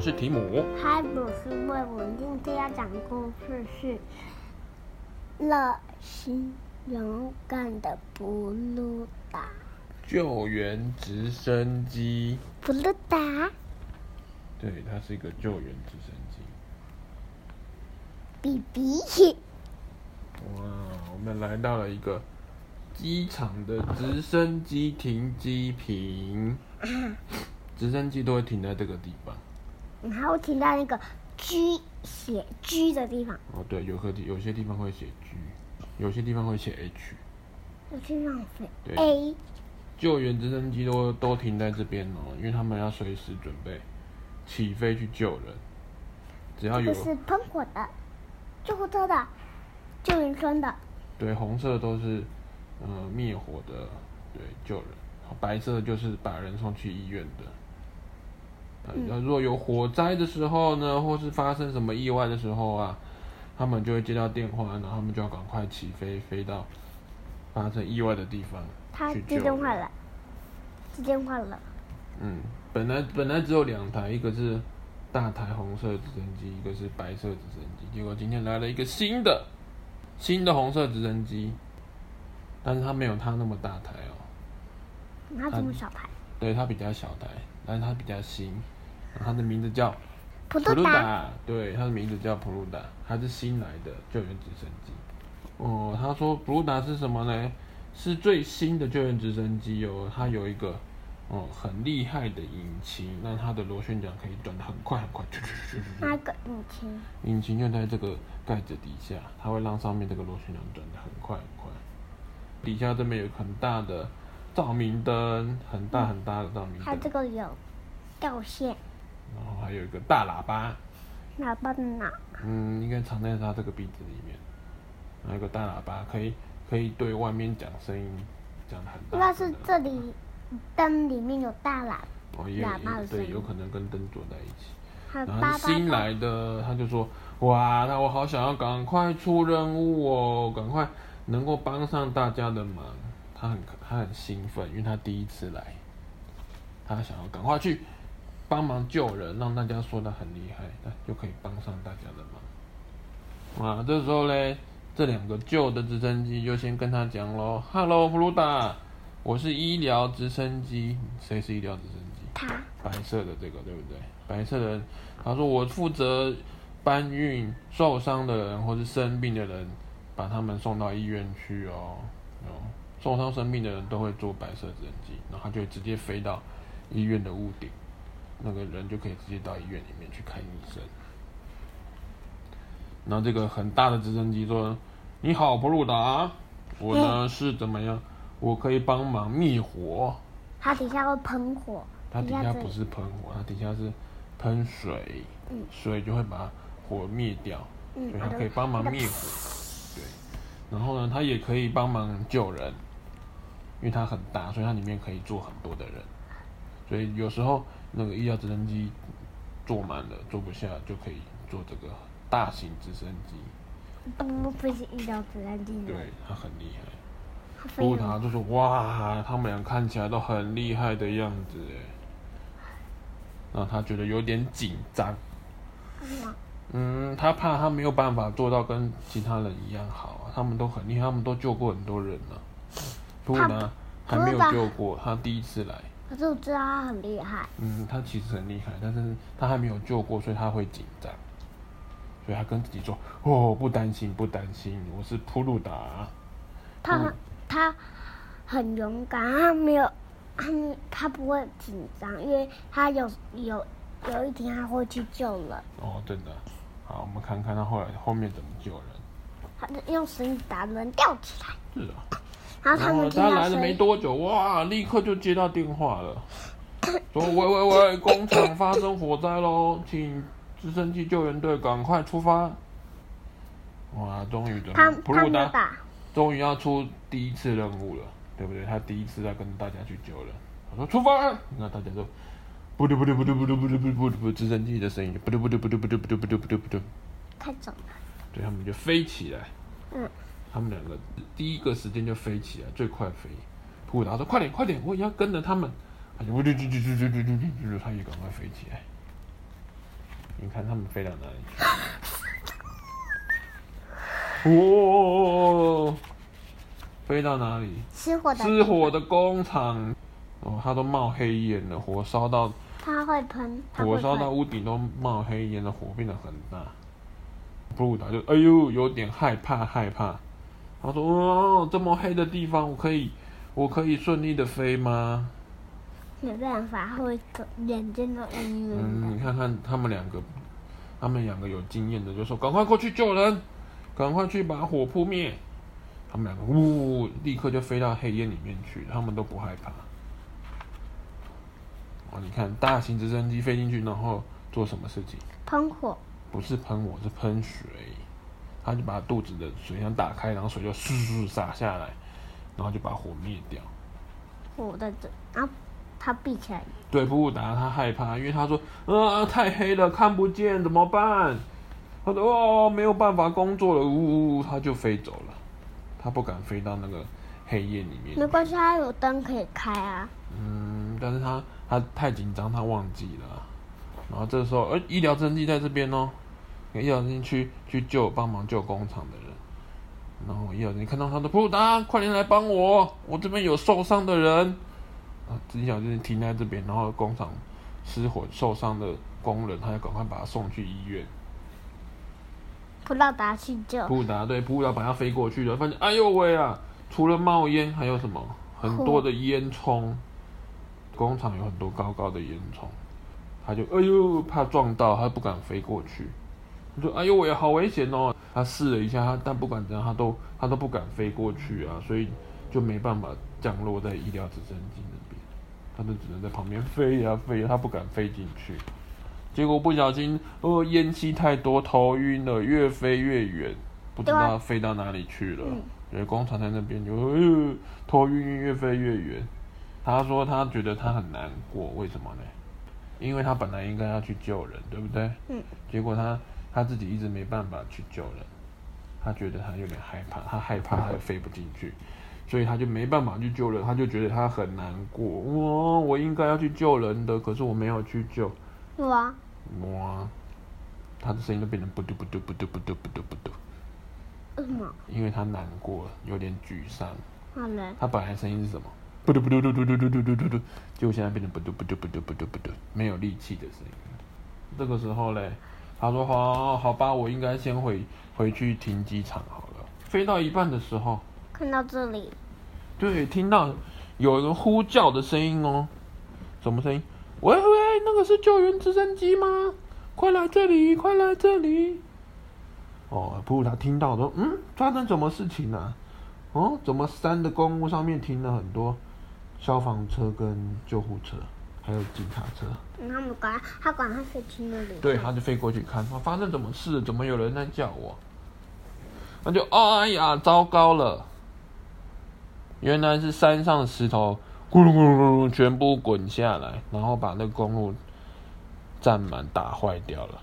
我是提姆。嗨，我是魏文。今天要讲故事是热心勇敢的布鲁达救援直升机。布鲁达。对，它是一个救援直升机。比比。哇，我们来到了一个机场的直升机停机坪。直升机都会停在这个地方。然后停在那个 G 写 G 的地方。哦，对，有个地有些地方会写 G，有些地方会写 H。有些地方写对 A。救援直升机都都停在这边哦，因为他们要随时准备起飞去救人。只要有。这是喷火的，救护车的，救援车的。对，红色都是嗯灭火的，对，救人。白色就是把人送去医院的。嗯、如果有火灾的时候呢，或是发生什么意外的时候啊，他们就会接到电话，然后他们就要赶快起飞，飞到发生意外的地方。他接电话了，接电话了。嗯，本来本来只有两台，一个是大台红色直升机，一个是白色直升机。结果今天来了一个新的新的红色直升机，但是它没有它那么大台哦。它这么小台？对，它比较小台，但是它比较新。它的名字叫普鲁达，对，它的名字叫普鲁达，它是新来的救援直升机。哦，他说普鲁达是什么呢？是最新的救援直升机哦，它有一个哦很厉害的引擎，那它的螺旋桨可以转得很快很快。那个引擎？引擎就在这个盖子底下，它会让上面这个螺旋桨转得很快很快。底下这边有很大的照明灯，很大很大的照明灯。它这个有吊线。然后还有一个大喇叭，喇叭在哪？嗯，应该藏在它这个鼻子里面。还有一个大喇叭，可以可以对外面讲声音，讲得很大。那是这里灯里面有大喇哦，也喇叭的声音。对，有可能跟灯坐在一起。然后新来的他就说：“哇，那我好想要赶快出任务哦，赶快能够帮上大家的忙。”他很他很兴奋，因为他第一次来，他想要赶快去。帮忙救人，让大家说得很厉害，那就可以帮上大家的忙。哇，这时候嘞，这两个旧的直升机就先跟他讲喽：“Hello，普鲁达，我是医疗直升机。谁是医疗直升机？他。白色的这个对不对？白色的，他说我负责搬运受伤的人或是生病的人，把他们送到医院去哦。哦，受伤生病的人都会坐白色直升机，然后他就会直接飞到医院的屋顶。”那个人就可以直接到医院里面去看医生。然后这个很大的直升机说：“你好，普鲁达，我呢是怎么样？我可以帮忙灭火。”它底下会喷火。它底下不是喷火，它底下是喷水。嗯。水就会把火灭掉。嗯。所以它可以帮忙灭火。对。然后呢，它也可以帮忙救人，因为它很大，所以它里面可以坐很多的人。所以有时候。那个医疗直升机坐满了，坐不下就可以坐这个大型直升机。不不是医疗直升机。对，他很厉害。不过他就说：“哇，他们俩看起来都很厉害的样子哎。”然后他觉得有点紧张。嗯，他怕他没有办法做到跟其他人一样好啊。他们都很厉害，他们都救过很多人了。普还没有救过，他第一次来。可是我知道他很厉害。嗯，他其实很厉害，但是他还没有救过，所以他会紧张。所以他跟自己说：“哦，不担心，不担心，我是普鲁达。”他、嗯、他很勇敢，他没有，他他不会紧张，因为他有有有一天他会去救人。哦，真的。好，我们看看他后来后面怎么救人。他就用绳子把人吊起来。是啊。然后他来了没多久，哇，立刻就接到电话了，说喂喂喂，工厂发生火灾喽，请直升机救援队赶快出发。哇，终于的，普鲁达终于要出第一次任务了，对不对？他第一次要跟大家去救人。他说出发，那大家都，不对不对不对不对不对不对不对，直升机的声音，不对不对不对不对不对不对不对不对，太重了。对，他们就飞起来。嗯。他们两个第一个时间就飞起来，最快飞。普达说：“快点，快点，我也要跟着他们。”他就“呜噜噜噜噜噜噜噜噜”，他也赶快飞起来。你看他们飞到哪里？哦，飞到哪里？吃火的失火的工厂，哦，它都冒黑烟了，火烧到，它会喷，火烧到屋顶都冒黑烟了，火变得很大。布鲁达就哎呦，有点害怕害怕。他说：“哦，这么黑的地方，我可以，我可以顺利的飞吗？”没办法，会眼睛都晕晕的。嗯，你看看他们两个，他们两个有经验的就说：“赶快过去救人，赶快去把火扑灭。”他们两个呜，立刻就飞到黑烟里面去，他们都不害怕。哦，你看大型直升机飞进去，然后做什么事情？喷火。不是喷火，是喷水。他就把肚子的水箱打开，然后水就嗖嗖洒下来，然后就把火灭掉。火在这，然后他闭起来。对，布鲁达他害怕，因为他说：“啊，太黑了，看不见，怎么办？”他说：“哦，没有办法工作了。”呜呜，他就飞走了。他不敢飞到那个黑夜里面。没关系，他有灯可以开啊。嗯，但是他他太紧张，他忘记了。然后这时候，呃，医疗直升机在这边哦。医疗人员去去救帮忙救工厂的人，然后医疗人员看到他的布鲁达，快点来帮我，我这边有受伤的人。啊，医疗人员停在这边，然后工厂失火受伤的工人，他要赶快把他送去医院。布鲁达去救。布鲁达对，布鲁达把他飞过去了，发现哎呦喂啊，除了冒烟还有什么？很多的烟囱，工厂有很多高高的烟囱，他就哎呦怕撞到，他不敢飞过去。说：“哎呦喂，好危险哦！”他试了一下，他但不管怎样，他都他都不敢飞过去啊，所以就没办法降落在医疗直升机那边，他就只能在旁边飞呀飞，他不敢飞进去。结果不小心，哦，烟气太多，头晕了，越飞越远，不知道飞到哪里去了。因为工厂在那边就，呃，头晕晕，越飞越远。他说他觉得他很难过，为什么呢？因为他本来应该要去救人，对不对？嗯。结果他。他自己一直没办法去救人，他觉得他有点害怕，他害怕他又飞不进去，所以他就没办法去救人，他就觉得他很难过。哇，我应该要去救人的，可是我没有去救。哇哇，他的声音都变成不嘟不嘟不嘟不嘟不嘟不嘟。为什么？因为他难过，有点沮丧。好嘞。他本来声音是什么？不嘟不嘟嘟嘟嘟嘟嘟嘟嘟嘟，结果现在变成不嘟不嘟不嘟不嘟不嘟，没有力气的声音。这个时候嘞。他说：“好，好吧，我应该先回回去停机场好了。”飞到一半的时候，看到这里，对，听到有人呼叫的声音哦。什么声音？喂喂，那个是救援直升机吗？快来这里，快来这里！哦，布鲁达听到说：“嗯，发生什么事情呢？哦，怎么山的公路上面停了很多消防车跟救护车？”还有警察车，嗯、他们管他管他飞去那里，对，他就飞过去看，他发生什么事？怎么有人在叫我？那就哎呀，糟糕了！原来是山上的石头咕噜咕噜咕噜全部滚下来，然后把那个公路占满打坏掉了，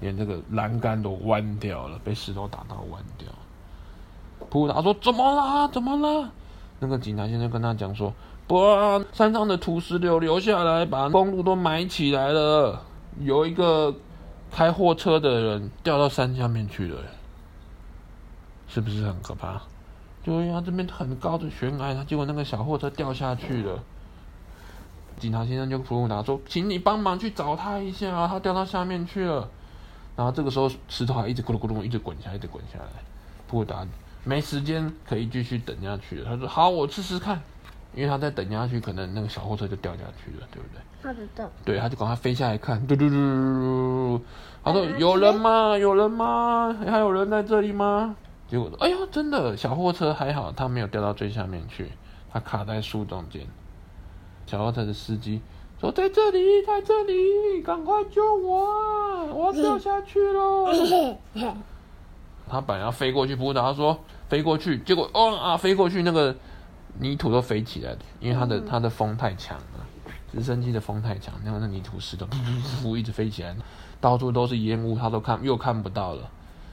连这个栏杆都弯掉了，被石头打到弯掉。布达说：“怎么了？怎么了？”那个警察先生跟他讲说。哇！山上的土石流流下来，把公路都埋起来了。有一个开货车的人掉到山下面去了，是不是很可怕？对呀，这边很高的悬崖，他结果那个小货车掉下去了。警察先生就服务他说：“请你帮忙去找他一下，啊他掉到下面去了。”然后这个时候石头还一直咕噜咕噜一直滚下来，一直滚下来。布达没时间可以继续等下去了，他说：“好，我试试看。”因为他再等下去，可能那个小货车就掉下去了，对不对？他知道。对，他就赶快飞下来看，嘟嘟嘟嘟嘟。他说：“有人吗？有人吗？还有人在这里吗？”结果，哎呦，真的，小货车还好，他没有掉到最下面去，他卡在树中间。小货车的司机说：“在这里，在这里，赶快救我啊！我要掉下去喽！” 他本来要飞过去扑他，他说：“飞过去。”结果，哦啊，飞过去那个。泥土都飞起来，因为它的它的风太强了，直升机的风太强，然后那泥土石头噗噗噗一直飞起来，到处都是烟雾，他都看又看不到了。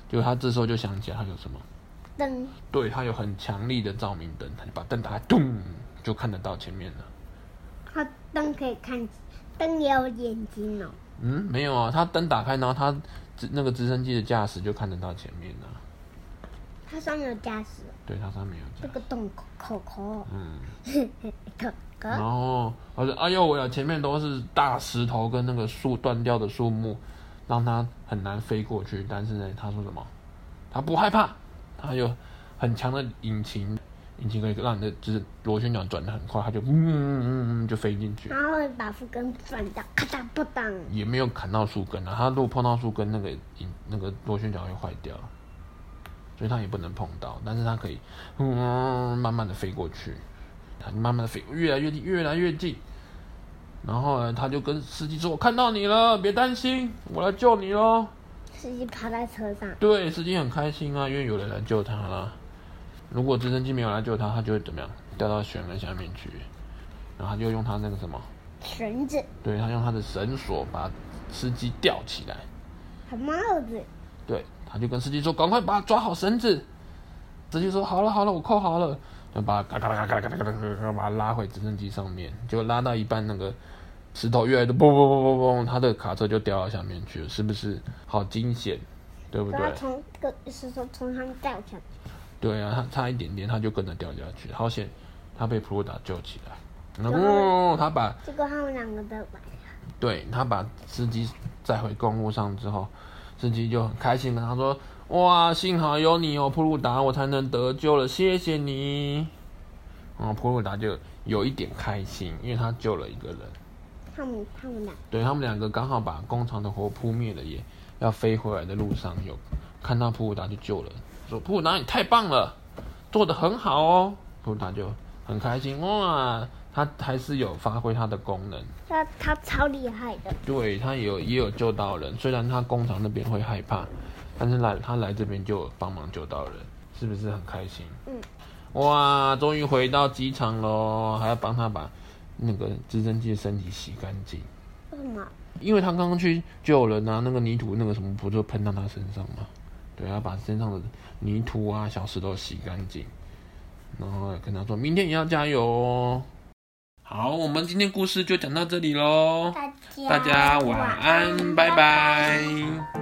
就他这时候就想起来，他有什么灯？对，他有很强力的照明灯，他就把灯打开，咚，就看得到前面了。他灯可以看，灯也有眼睛哦。嗯，没有啊，他灯打开，然后他那个直升机的驾驶就看得到前面了。他上面有驾驶。对，它上面有。这个洞口口口。嗯。然后，我说：“哎呦，我呀，前面都是大石头跟那个树断掉的树木，让它很难飞过去。但是呢，他说什么？他不害怕，他有很强的引擎，引擎可以让你的就是螺旋桨转的很快，他就嗯嗯嗯就飞进去。然后把树根转掉，咔嗒不当。也没有砍到树根啊，他如果碰到树根，那个引那个螺旋桨会坏掉，所以他也不能碰到。但是他可以嗯慢慢的飞过去。”他慢慢的飞，越来越近，越来越近。然后呢，他就跟司机说：“我看到你了，别担心，我来救你喽。”司机趴在车上。对，司机很开心啊，因为有人来救他了。如果直升机没有来救他，他就会怎么样？掉到悬崖下面去。然后他就用他那个什么绳子。对，他用他的绳索把司机吊起来。他帽子。对，他就跟司机说：“赶快把他抓好绳子。”司机说：“好了好了，我扣好了。”就把嘎嘎嘎嘎嘎嘎嘎嘎把他拉回直升机上面，就拉到一半，那个石头越来越，嘣嘣嘣嘣嘣，他的卡车就掉到下面去了，是不是？好惊险，对不对？从个石头从上面掉下去。对啊，他差一点点，他就跟着掉下去，好险，他被普鲁达救起来。然后他把结果他们两个都来了。对，他把司机载回公路上之后，司机就很开心的他说。哇，幸好有你哦，普鲁达，我才能得救了，谢谢你。然后普鲁达就有一点开心，因为他救了一个人。他们他们俩。对，他们两个刚好把工厂的火扑灭了，也要飞回来的路上有看到普鲁达就救了，说普鲁达你太棒了，做的很好哦。普鲁达就很开心，哇，他还是有发挥他的功能。他他超厉害的。对，他有也有救到人，虽然他工厂那边会害怕。但是来他来这边就帮忙救到人，是不是很开心？嗯，哇，终于回到机场喽，还要帮他把那个直升机的身体洗干净。为什么？因为他刚刚去救人啊，那个泥土那个什么不就喷到他身上吗？对，要把身上的泥土啊、小石头洗干净，然后跟他说明天也要加油哦。好，我们今天故事就讲到这里喽，大家，晚安，拜拜。拜拜。